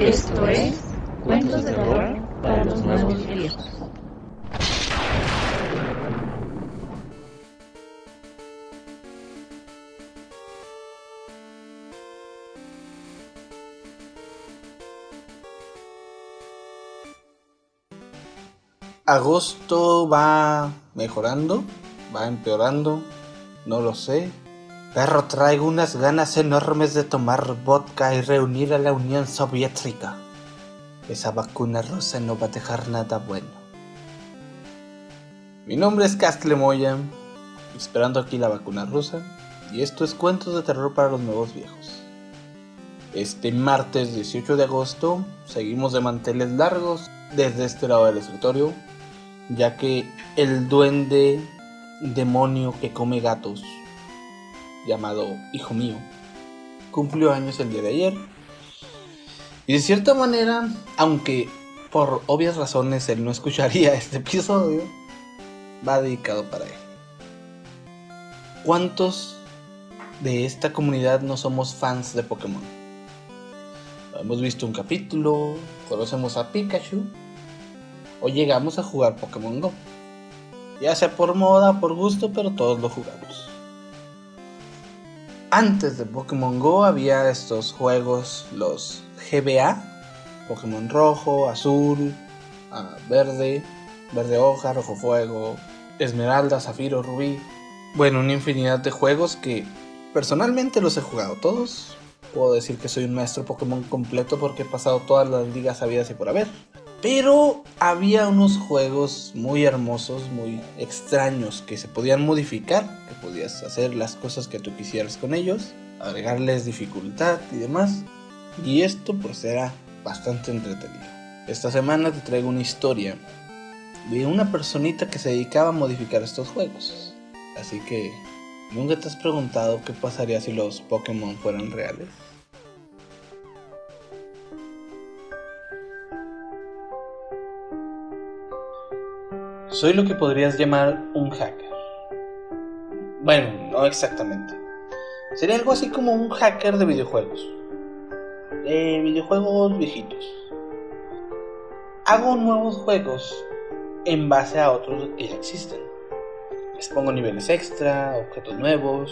Esto es Cuentos de Terror para los Nuevos Viejos. Agosto va mejorando, va empeorando, no lo sé. Pero traigo unas ganas enormes de tomar vodka y reunir a la Unión Soviética. Esa vacuna rusa no va a dejar nada bueno. Mi nombre es Castle Moya, esperando aquí la vacuna rusa, y esto es Cuentos de Terror para los Nuevos Viejos. Este martes 18 de agosto seguimos de manteles largos desde este lado del escritorio, ya que el duende demonio que come gatos llamado Hijo Mío, cumplió años el día de ayer. Y de cierta manera, aunque por obvias razones él no escucharía este episodio, va dedicado para él. ¿Cuántos de esta comunidad no somos fans de Pokémon? Hemos visto un capítulo, conocemos a Pikachu o llegamos a jugar Pokémon Go. Ya sea por moda, por gusto, pero todos lo jugamos antes de Pokémon Go había estos juegos, los GBA, Pokémon rojo, azul, ah, verde, verde hoja, rojo fuego, esmeralda, zafiro, rubí. Bueno, una infinidad de juegos que personalmente los he jugado todos. Puedo decir que soy un maestro Pokémon completo porque he pasado todas las ligas habidas y por haber. Pero había unos juegos muy hermosos, muy extraños, que se podían modificar, que podías hacer las cosas que tú quisieras con ellos, agregarles dificultad y demás. Y esto pues era bastante entretenido. Esta semana te traigo una historia de una personita que se dedicaba a modificar estos juegos. Así que, ¿nunca te has preguntado qué pasaría si los Pokémon fueran reales? Soy lo que podrías llamar un hacker. Bueno, no exactamente. Sería algo así como un hacker de videojuegos. De videojuegos viejitos. Hago nuevos juegos en base a otros que ya existen. Les pongo niveles extra, objetos nuevos,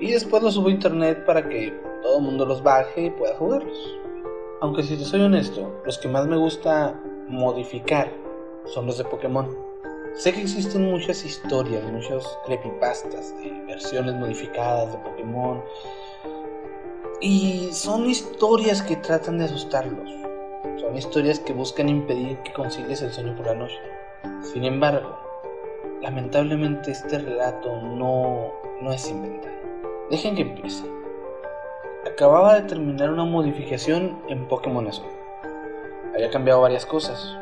y después los subo a internet para que todo el mundo los baje y pueda jugarlos. Aunque si te soy honesto, los que más me gusta modificar son los de Pokémon. Sé que existen muchas historias, muchos creepypastas de versiones modificadas de Pokémon. Y son historias que tratan de asustarlos. Son historias que buscan impedir que concilies el sueño por la noche. Sin embargo, lamentablemente este relato no, no es inventado. Dejen que empiece. Acababa de terminar una modificación en Pokémon Azul. Había cambiado varias cosas,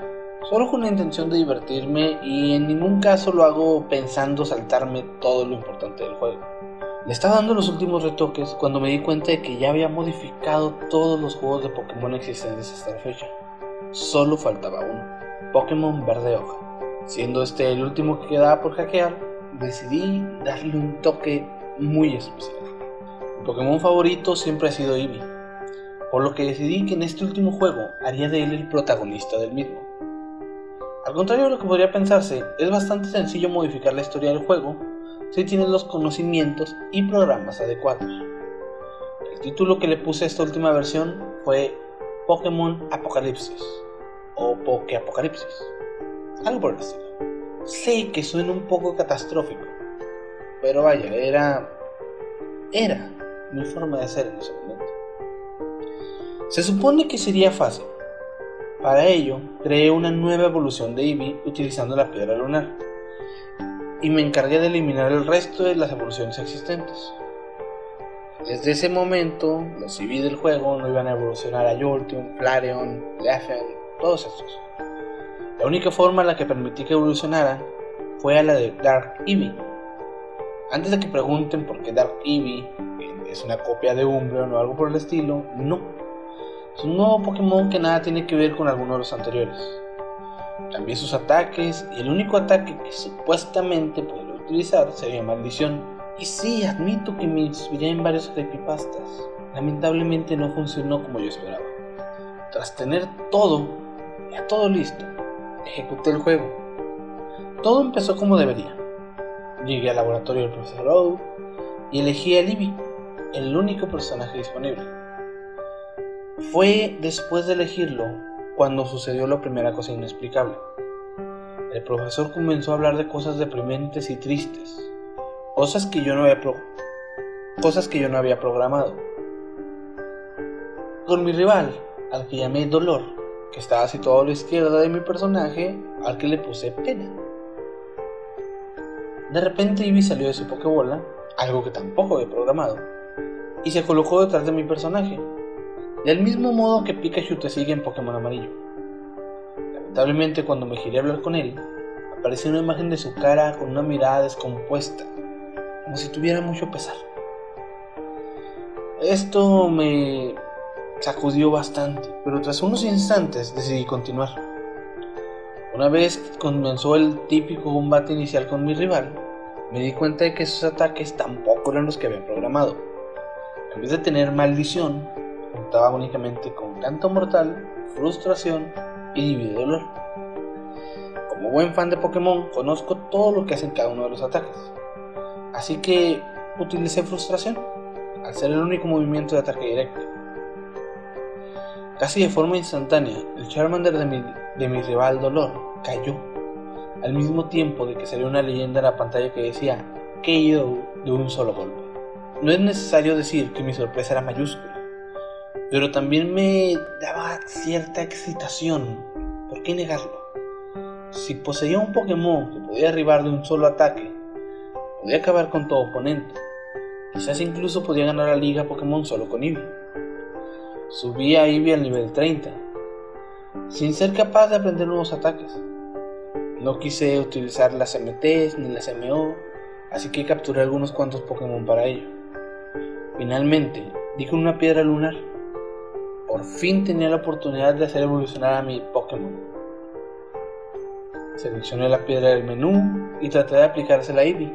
solo con la intención de divertirme y en ningún caso lo hago pensando saltarme todo lo importante del juego. Le estaba dando los últimos retoques cuando me di cuenta de que ya había modificado todos los juegos de Pokémon existentes hasta la fecha. Solo faltaba uno, Pokémon Verde Hoja. Siendo este el último que quedaba por hackear, decidí darle un toque muy especial. Mi Pokémon favorito siempre ha sido Eevee, por lo que decidí que en este último juego haría de él el protagonista del mismo. Al contrario de lo que podría pensarse, es bastante sencillo modificar la historia del juego si tienes los conocimientos y programas adecuados. El título que le puse a esta última versión fue Pokémon Apocalipsis o Poké Apocalipsis, algo por el. Sé que suena un poco catastrófico, pero vaya, era. era mi forma de hacer en ese momento. Se supone que sería fácil, para ello, creé una nueva evolución de Eevee utilizando la piedra lunar y me encargué de eliminar el resto de las evoluciones existentes. Desde ese momento, los Eevee del juego no iban a evolucionar a Jolteon, Flareon, Leffen, todos estos. La única forma en la que permití que evolucionaran fue a la de Dark Eevee. Antes de que pregunten por qué Dark Eevee es una copia de Umbreon o algo por el estilo, no es un nuevo Pokémon que nada tiene que ver con alguno de los anteriores. Cambié sus ataques y el único ataque que supuestamente podría utilizar sería Maldición. Y sí, admito que me inspiré en varios creepypastas. Lamentablemente no funcionó como yo esperaba. Tras tener todo, ya todo listo, ejecuté el juego. Todo empezó como debería. Llegué al laboratorio del profesor Oak y elegí a Libby, el único personaje disponible. Fue después de elegirlo cuando sucedió la primera cosa inexplicable. El profesor comenzó a hablar de cosas deprimentes y tristes, cosas que yo no había, cosas que yo no había programado. Con mi rival, al que llamé Dolor, que estaba situado a la izquierda de mi personaje, al que le puse pena. De repente Ivy salió de su Pokébola, algo que tampoco había programado, y se colocó detrás de mi personaje, del mismo modo que Pikachu te sigue en Pokémon amarillo. Lamentablemente cuando me giré a hablar con él, apareció una imagen de su cara con una mirada descompuesta, como si tuviera mucho pesar. Esto me sacudió bastante, pero tras unos instantes decidí continuar. Una vez comenzó el típico combate inicial con mi rival, me di cuenta de que esos ataques tampoco eran los que había programado. En vez de tener maldición, contaba únicamente con canto mortal, frustración y divide dolor. Como buen fan de Pokémon, conozco todo lo que hacen cada uno de los ataques. Así que utilicé frustración, al ser el único movimiento de ataque directo. Casi de forma instantánea, el Charmander de mi, de mi rival Dolor cayó, al mismo tiempo de que salió una leyenda en la pantalla que decía KO de un solo golpe. No es necesario decir que mi sorpresa era mayúscula, pero también me daba cierta excitación. ¿Por qué negarlo? Si poseía un Pokémon que podía derribar de un solo ataque, podía acabar con todo oponente. Quizás incluso podía ganar la liga Pokémon solo con Eevee. Subí a Eevee al nivel 30, sin ser capaz de aprender nuevos ataques. No quise utilizar las MTs ni las MO, así que capturé algunos cuantos Pokémon para ello. Finalmente, di con una piedra lunar. Por fin tenía la oportunidad de hacer evolucionar a mi Pokémon. Seleccioné la piedra del menú y traté de aplicársela a Eevee,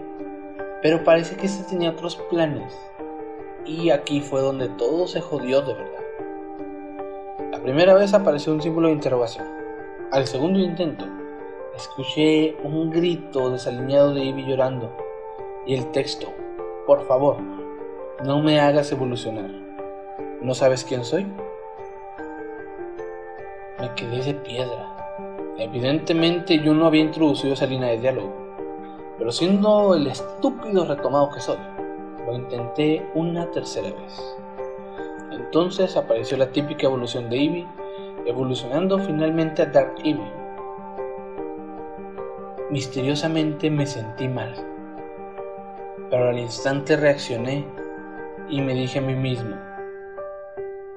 pero parece que este tenía otros planes. Y aquí fue donde todo se jodió de verdad. La primera vez apareció un símbolo de interrogación. Al segundo intento, escuché un grito desalineado de Ivy llorando y el texto, por favor, no me hagas evolucionar. ¿No sabes quién soy? Me quedé de piedra. Evidentemente yo no había introducido esa línea de diálogo, pero siendo el estúpido retomado que soy, lo intenté una tercera vez. Entonces apareció la típica evolución de Eevee, evolucionando finalmente a Dark Eevee. Misteriosamente me sentí mal, pero al instante reaccioné y me dije a mí mismo,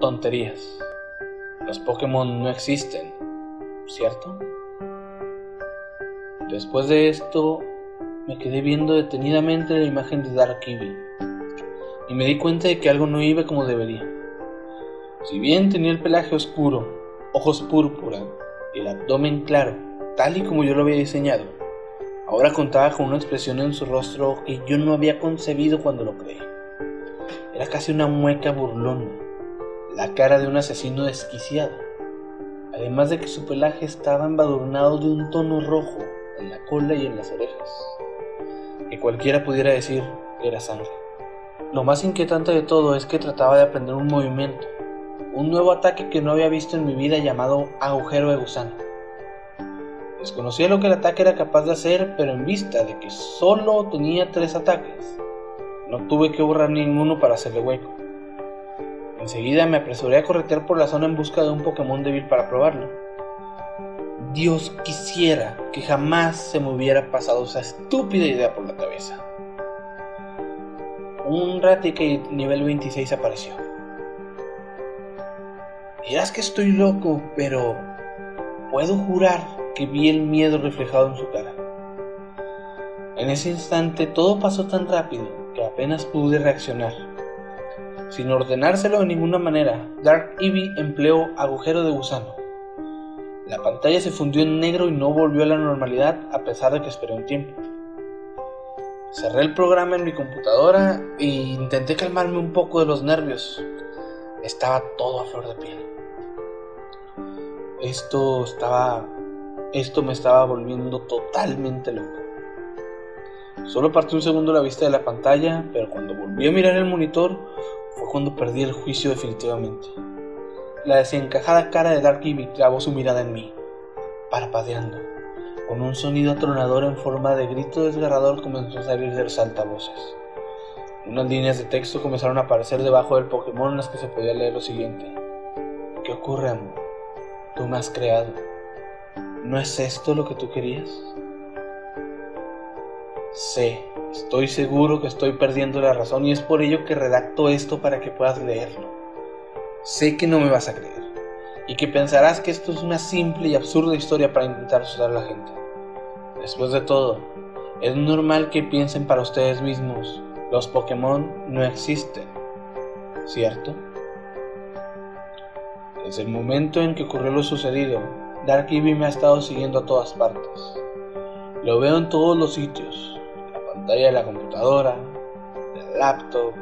tonterías, los Pokémon no existen, ¿cierto? Después de esto, me quedé viendo detenidamente la imagen de Dark Eevee y me di cuenta de que algo no iba como debería. Si bien tenía el pelaje oscuro, ojos púrpura y el abdomen claro, tal y como yo lo había diseñado, ahora contaba con una expresión en su rostro que yo no había concebido cuando lo creé. Era casi una mueca burlona, la cara de un asesino desquiciado, además de que su pelaje estaba embadurnado de un tono rojo en la cola y en las orejas, que cualquiera pudiera decir que era sangre. Lo más inquietante de todo es que trataba de aprender un movimiento, un nuevo ataque que no había visto en mi vida llamado agujero de gusano. Desconocía lo que el ataque era capaz de hacer, pero en vista de que solo tenía tres ataques, no tuve que borrar ninguno para hacerle hueco. Enseguida me apresuré a corretear por la zona en busca de un Pokémon débil para probarlo. Dios quisiera que jamás se me hubiera pasado esa estúpida idea por la cabeza. Un Raticate nivel 26 apareció. Dirás que estoy loco, pero puedo jurar que vi el miedo reflejado en su cara. En ese instante todo pasó tan rápido que apenas pude reaccionar. Sin ordenárselo de ninguna manera, Dark Eevee empleó agujero de gusano. La pantalla se fundió en negro y no volvió a la normalidad a pesar de que esperé un tiempo. Cerré el programa en mi computadora e intenté calmarme un poco de los nervios. Estaba todo a flor de piel. Esto estaba. Esto me estaba volviendo totalmente loco. Solo partí un segundo la vista de la pantalla, pero cuando volví a mirar el monitor fue cuando perdí el juicio definitivamente. La desencajada cara de Dark Ivy clavó su mirada en mí, parpadeando. Con un sonido atronador en forma de grito desgarrador comenzó a salir de los altavoces. Unas líneas de texto comenzaron a aparecer debajo del Pokémon en las que se podía leer lo siguiente. ¿Qué ocurre, amor? Tú me has creado. ¿No es esto lo que tú querías? Sé, estoy seguro que estoy perdiendo la razón y es por ello que redacto esto para que puedas leerlo. Sé que no me vas a creer y que pensarás que esto es una simple y absurda historia para intentar asustar a la gente. Después de todo, es normal que piensen para ustedes mismos, los Pokémon no existen, ¿cierto? Desde el momento en que ocurrió lo sucedido, Dark Eevee me ha estado siguiendo a todas partes. Lo veo en todos los sitios, pantalla de la computadora, del laptop,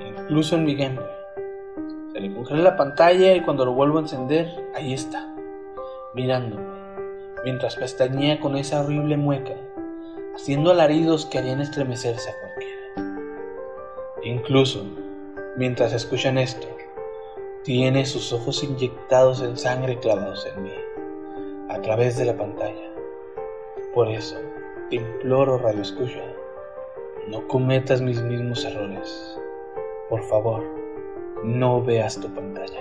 incluso en mi Game. Se le congela la pantalla y cuando lo vuelvo a encender, ahí está, mirándome, mientras pestañea con esa horrible mueca, haciendo alaridos que harían estremecerse a cualquiera. Incluso, mientras escuchan esto, tiene sus ojos inyectados en sangre clavados en mí, a través de la pantalla. Por eso, imploro, Radio Escucha, no cometas mis mismos errores. Por favor, no veas tu pantalla.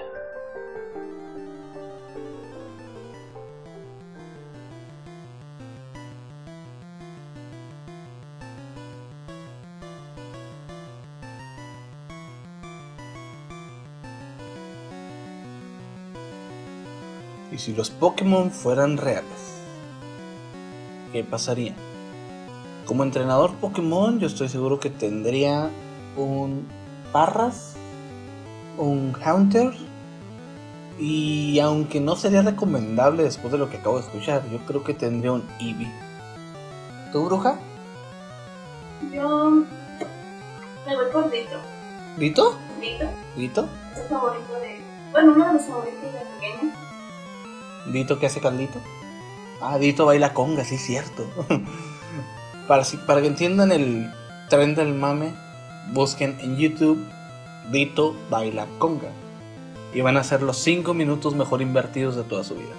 ¿Y si los Pokémon fueran reales? ¿Qué pasaría? Como entrenador Pokémon, yo estoy seguro que tendría un Parras, un Haunter, y aunque no sería recomendable después de lo que acabo de escuchar, yo creo que tendría un Eevee. ¿Tu bruja? Yo me voy por Dito. ¿Dito? Dito ¿Dito? es el favorito de. Bueno, uno de los favoritos de pequeño. ¿Dito que hace caldito? Ah, Dito baila conga, sí, cierto. para, que entiendan el tren del mame, busquen en YouTube Dito baila conga. Y van a ser los 5 minutos mejor invertidos de toda su vida.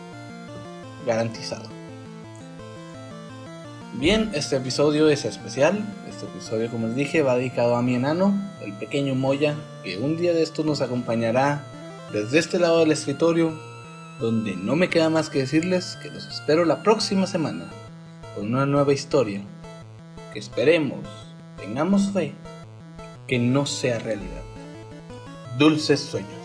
Garantizado. Bien, este episodio es especial. Este episodio, como les dije, va dedicado a mi enano, el pequeño Moya, que un día de estos nos acompañará desde este lado del escritorio donde no me queda más que decirles que los espero la próxima semana con una nueva historia que esperemos, tengamos fe, que no sea realidad. Dulces sueños.